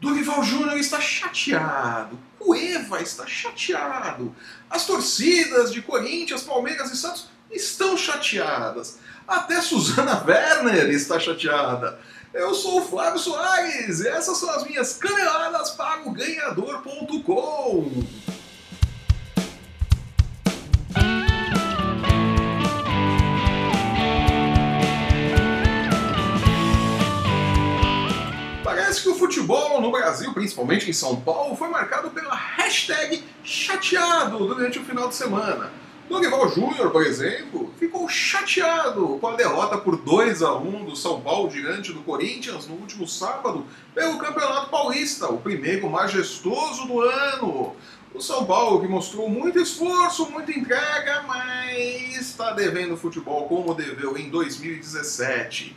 Dorival Júnior está chateado. Cueva está chateado. As torcidas de Corinthians, Palmeiras e Santos estão chateadas. Até Suzana Werner está chateada. Eu sou o Flávio Soares e essas são as minhas caneladas para o ganhador.com. no Brasil, principalmente em São Paulo, foi marcado pela hashtag chateado durante o final de semana. Dorival Júnior, por exemplo, ficou chateado com a derrota por 2 a 1 do São Paulo diante do Corinthians no último sábado pelo Campeonato Paulista, o primeiro majestoso do ano. O São Paulo que mostrou muito esforço, muita entrega, mas está devendo futebol como deveu em 2017.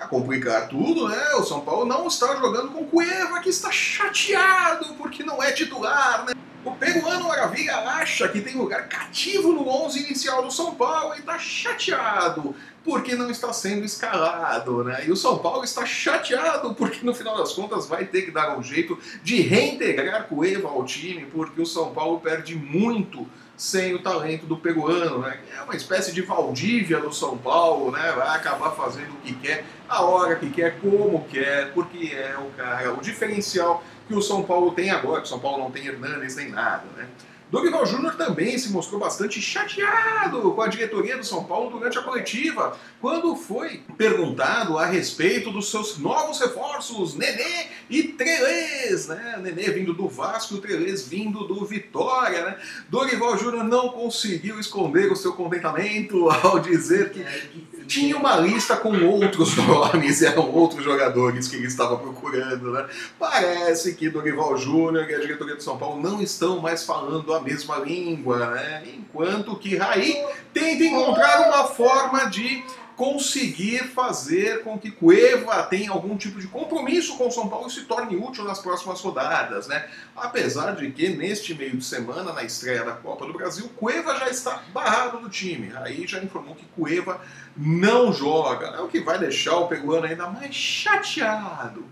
A complicar tudo, né? O São Paulo não está jogando com Cueva, que está chateado porque não é titular, né? O peruano Maravilha acha que tem lugar cativo no 11 inicial do São Paulo e está chateado porque não está sendo escalado, né? E o São Paulo está chateado porque no final das contas vai ter que dar um jeito de reintegrar Cueva ao time, porque o São Paulo perde muito sem o talento do peruano, né? É uma espécie de Valdívia do São Paulo, né? Vai acabar fazendo o que quer, a hora que quer, como quer, porque é o cara, o diferencial que o São Paulo tem agora, que o São Paulo não tem Hernanes nem nada, né? Dorival Júnior também se mostrou bastante chateado com a diretoria do São Paulo durante a coletiva, quando foi perguntado a respeito dos seus novos reforços, Nenê e Trelez, né? Nenê vindo do Vasco Trelez vindo do Vitória, né? Dorival Júnior não conseguiu esconder o seu contentamento ao dizer que é, tinha uma lista com outros nomes, eram outros jogadores que ele estava procurando, né? Parece que Dorival Júnior e a diretoria de São Paulo não estão mais falando a mesma língua, né? Enquanto que Raí tenta encontrar uma forma de conseguir fazer com que Cueva tenha algum tipo de compromisso com o São Paulo e se torne útil nas próximas rodadas, né? Apesar de que neste meio de semana, na estreia da Copa do Brasil, Cueva já está barrado do time. Aí já informou que Cueva não joga, é o que vai deixar o peruano ainda mais chateado.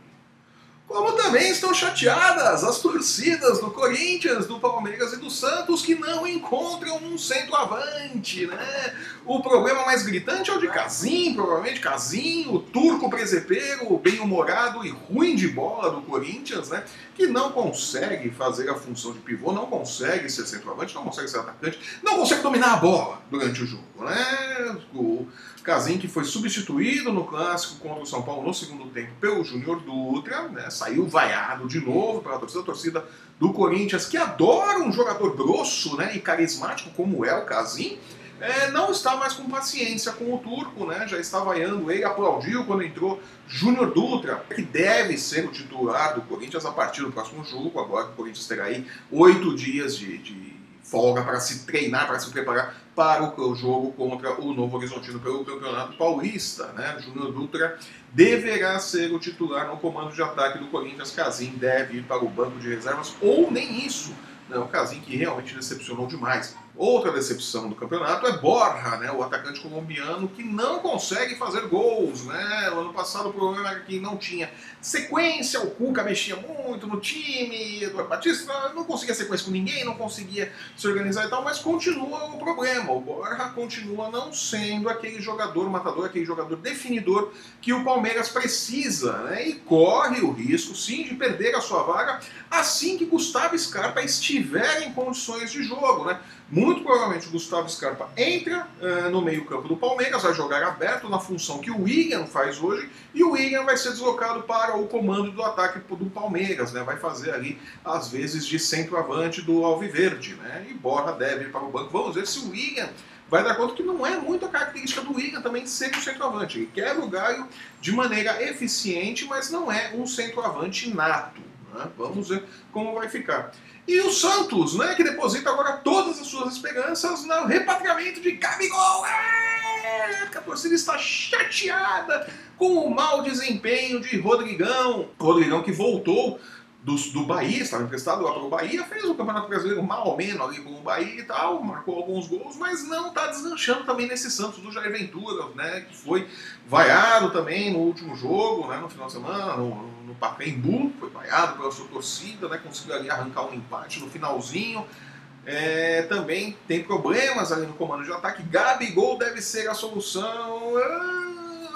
Como também estão chateadas as torcidas do Corinthians, do Palmeiras e do Santos que não encontram um centroavante, né? O problema mais gritante é o de Casim, provavelmente Casim, o turco presepeiro, bem-humorado e ruim de bola do Corinthians, né? Que não consegue fazer a função de pivô, não consegue ser centroavante, não consegue ser atacante, não consegue dominar a bola durante o jogo, né? O Casim que foi substituído no clássico contra o São Paulo no segundo tempo pelo Júnior Dutra, né? Saiu vaiado de novo pela torcida, torcida do Corinthians, que adora um jogador grosso né, e carismático como é o Casim é, não está mais com paciência com o turco, né? Já está vaiando ele, aplaudiu quando entrou Júnior Dutra, que deve ser o titular do Corinthians a partir do próximo jogo. Agora o Corinthians terá aí oito dias de, de folga para se treinar, para se preparar para o jogo contra o Novo Horizontino pelo Campeonato Paulista. Né? Júnior Dutra deverá ser o titular no comando de ataque do Corinthians. Casim deve ir para o banco de reservas, ou nem isso. Né? O Casim que realmente decepcionou demais. Outra decepção do campeonato é Borja, né, o atacante colombiano que não consegue fazer gols. Né? O ano passado o problema era que não tinha sequência, o Cuca mexia muito no time, Eduardo Batista não conseguia sequência com ninguém, não conseguia se organizar e tal, mas continua o problema. O Borja continua não sendo aquele jogador matador, aquele jogador definidor que o Palmeiras precisa né? e corre o risco, sim, de perder a sua vaga assim que Gustavo Scarpa estiver em condições de jogo. Né? Muito provavelmente o Gustavo Scarpa entra uh, no meio-campo do Palmeiras, vai jogar aberto na função que o William faz hoje, e o William vai ser deslocado para o comando do ataque do Palmeiras, né? vai fazer ali, às vezes, de centroavante do Alviverde. Né? E Borra deve ir para o banco. Vamos ver se o William vai dar conta que não é muito a característica do William também ser um centroavante. Ele quebra o galho de maneira eficiente, mas não é um centroavante nato. Né? Vamos ver como vai ficar. E o Santos, né, que deposita agora todas as suas esperanças no repatriamento de Gabigol. É, a torcida está chateada com o mau desempenho de Rodrigão. Rodrigão que voltou do, do Bahia, estava emprestado lá para o Bahia, fez o Campeonato Brasileiro mal ou menos ali com o Bahia e tal, marcou alguns gols, mas não está deslanchando também nesse Santos do Jair Ventura, né, que foi vaiado também no último jogo, né, no final de semana, no, no Pacaembu, foi vaiado pela sua torcida, né, conseguiu ali arrancar um empate no finalzinho, é, também tem problemas ali no comando de ataque, Gabigol deve ser a solução... Ah,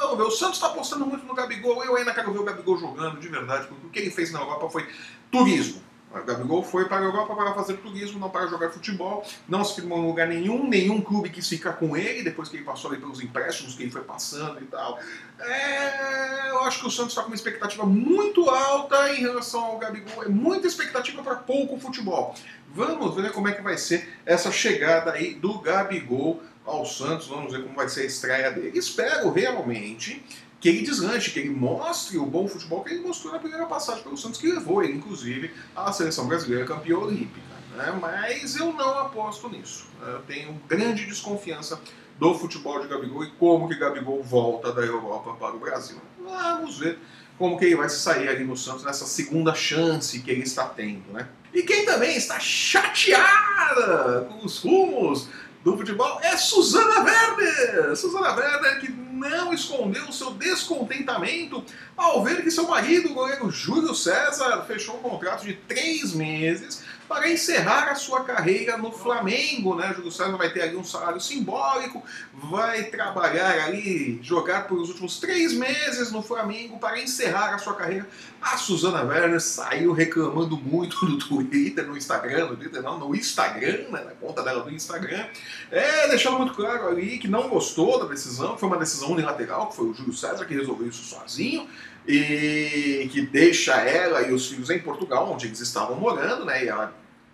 Vamos ver, o Santos está apostando muito no Gabigol. Eu ainda quero ver o Gabigol jogando de verdade, porque o que ele fez na Europa foi turismo. O Gabigol foi para a Europa para fazer turismo, não para jogar futebol, não se firmou em lugar nenhum, nenhum clube quis ficar com ele depois que ele passou ali pelos empréstimos que ele foi passando e tal. É, eu acho que o Santos está com uma expectativa muito alta em relação ao Gabigol, é muita expectativa para pouco futebol. Vamos ver como é que vai ser essa chegada aí do Gabigol ao Santos, vamos ver como vai ser a estreia dele. Espero realmente que ele deslanche, que ele mostre o bom futebol que ele mostrou na primeira passagem pelo Santos, que levou ele, inclusive, à seleção brasileira campeã olímpica. Né? Mas eu não aposto nisso. Eu tenho grande desconfiança do futebol de Gabigol e como que Gabigol volta da Europa para o Brasil. Vamos ver como que ele vai sair ali no Santos nessa segunda chance que ele está tendo, né? E quem também está chateada com os rumos do futebol é Suzana Werner. Suzana Werner que não escondeu o seu descontentamento ao ver que seu marido, o goleiro Júlio César, fechou um contrato de três meses para encerrar a sua carreira no Flamengo, né? Júlio César vai ter ali um salário simbólico, vai trabalhar ali, jogar por os últimos três meses no Flamengo para encerrar a sua carreira. A Suzana Werner saiu reclamando muito no Twitter, no Instagram, no Twitter não, no Instagram, né? na conta dela do Instagram, é, deixando muito claro ali que não gostou da decisão, foi uma decisão unilateral, que foi o Júlio César que resolveu isso sozinho, e que deixa ela e os filhos em Portugal, onde eles estavam morando, né? E ela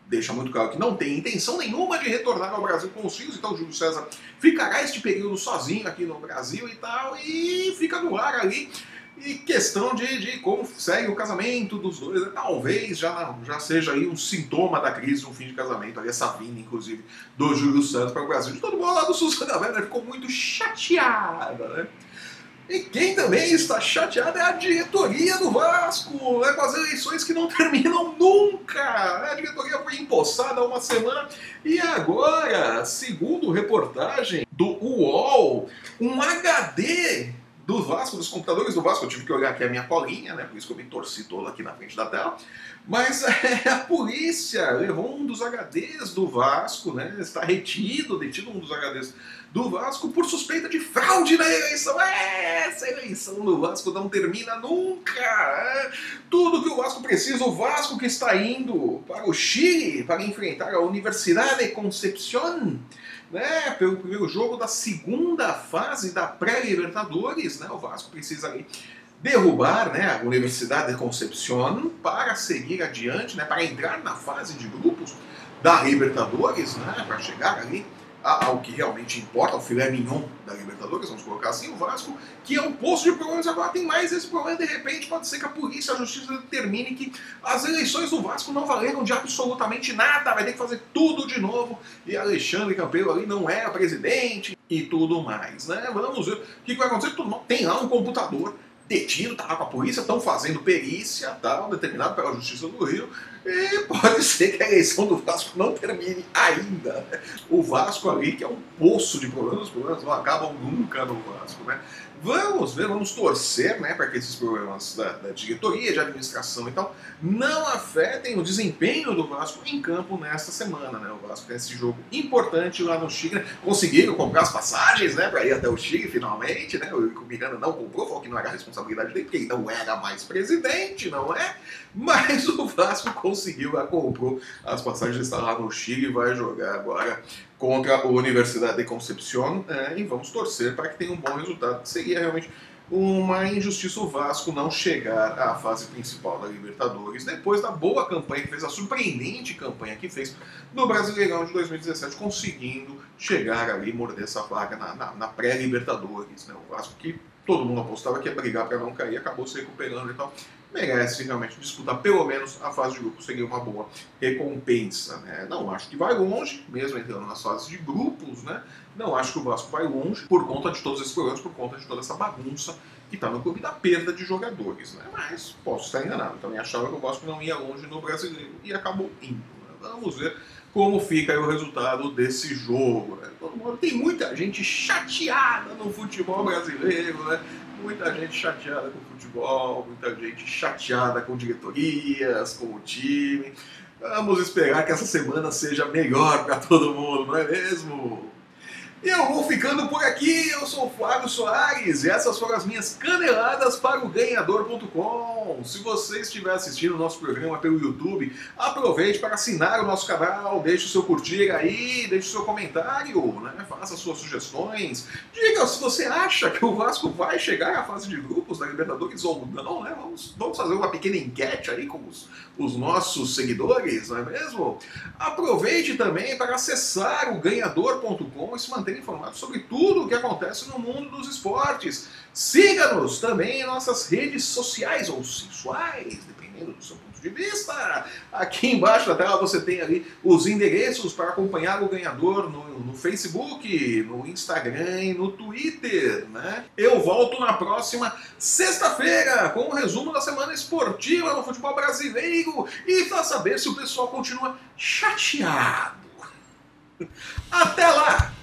deixa muito claro que não tem intenção nenhuma de retornar ao Brasil com os filhos, então Júlio César ficará este período sozinho aqui no Brasil e tal, e fica no ar ali. E questão de, de como segue o casamento dos dois, né? talvez já, já seja aí um sintoma da crise, um fim de casamento, ali, essa vinda, inclusive, do Júlio Santos para o Brasil. De todo modo, lá do Suzana Werner ficou muito chateada, né? E quem também está chateado é a diretoria do Vasco, né, com as eleições que não terminam nunca. A diretoria foi empossada há uma semana e agora, segundo reportagem do UOL, um HD do Vasco, dos computadores do Vasco. Eu tive que olhar aqui a minha colinha, né? Por isso que eu me torci todo aqui na frente da tela. Mas é, a polícia levou um dos HDs do Vasco, né? Está retido, detido um dos HDs do Vasco por suspeita de fraude na eleição. É, essa eleição do Vasco não termina nunca. É. Tudo que o Vasco precisa, o Vasco que está indo para o Chile para enfrentar a Universidade de Concepción né, pelo primeiro jogo da segunda fase da pré-Libertadores. Né, o Vasco precisa ali derrubar né, a Universidade de Concepción para seguir adiante, né, para entrar na fase de grupos da Libertadores, né, para chegar ali ao que realmente importa, ao filé mignon da Libertadores, vamos colocar assim, o Vasco, que é um poço de problemas, agora tem mais esse problema, de repente pode ser que a polícia, a justiça determine que as eleições do Vasco não valeram de absolutamente nada, vai ter que fazer tudo de novo, e Alexandre Campelo ali não é presidente, e tudo mais, né? Vamos ver o que vai acontecer, tem lá um computador detido, tá lá com a polícia, estão fazendo perícia, tal, determinado pela Justiça do Rio, e pode ser que a eleição do Vasco não termine ainda. O Vasco ali, que é um poço de problemas, os problemas não acabam nunca no Vasco, né? Vamos ver, vamos torcer né, para que esses problemas da, da, diretoria, de administração e tal, não afetem o desempenho do Vasco em campo nesta semana. Né? O Vasco tem esse jogo importante lá no Chile. Conseguiram comprar as passagens né, para ir até o Chile finalmente. Né? O Miranda não comprou, falou que não era a responsabilidade dele, porque ele não era mais presidente, não é? Mas o Vasco conseguiu, comprou as passagens, está lá no Chile e vai jogar agora contra a Universidade de Concepción é, e vamos torcer para que tenha um bom resultado, seria realmente uma injustiça o Vasco não chegar à fase principal da Libertadores, depois da boa campanha que fez, a surpreendente campanha que fez no Brasileirão de 2017, conseguindo chegar ali, morder essa vaga na, na, na pré-Libertadores. Né? O Vasco que todo mundo apostava que ia brigar para não cair, acabou se recuperando e tal merece realmente disputar pelo menos a fase de grupo, seria uma boa recompensa. Né? Não acho que vai longe, mesmo entrando nas fases de grupos, né? não acho que o Vasco vai longe por conta de todos esses problemas, por conta de toda essa bagunça e está no clube da perda de jogadores, né? Mas posso estar enganado. Também achava que o Vasco não ia longe no brasileiro e acabou indo. Né? Vamos ver como fica o resultado desse jogo. Né? Tem muita gente chateada no futebol brasileiro, né? Muita gente chateada com o futebol, muita gente chateada com diretorias, com o time. Vamos esperar que essa semana seja melhor para todo mundo, não é mesmo? Eu vou ficando por aqui, eu sou o Flávio Soares e essas foram as minhas caneladas para o ganhador.com. Se você estiver assistindo o nosso programa pelo YouTube, aproveite para assinar o nosso canal, deixe o seu curtir aí, deixe o seu comentário, né? faça suas sugestões. Diga se você acha que o Vasco vai chegar à fase de grupos da Libertadores ou não, né? Vamos, vamos fazer uma pequena enquete aí com os, os nossos seguidores, não é mesmo? Aproveite também para acessar o ganhador.com e se manter manter informado sobre tudo o que acontece no mundo dos esportes. Siga-nos também em nossas redes sociais ou sensuais, dependendo do seu ponto de vista. Aqui embaixo da tela você tem ali os endereços para acompanhar o ganhador no, no Facebook, no Instagram e no Twitter. Né? Eu volto na próxima sexta-feira com o um resumo da semana esportiva no futebol brasileiro e para saber se o pessoal continua chateado. Até lá!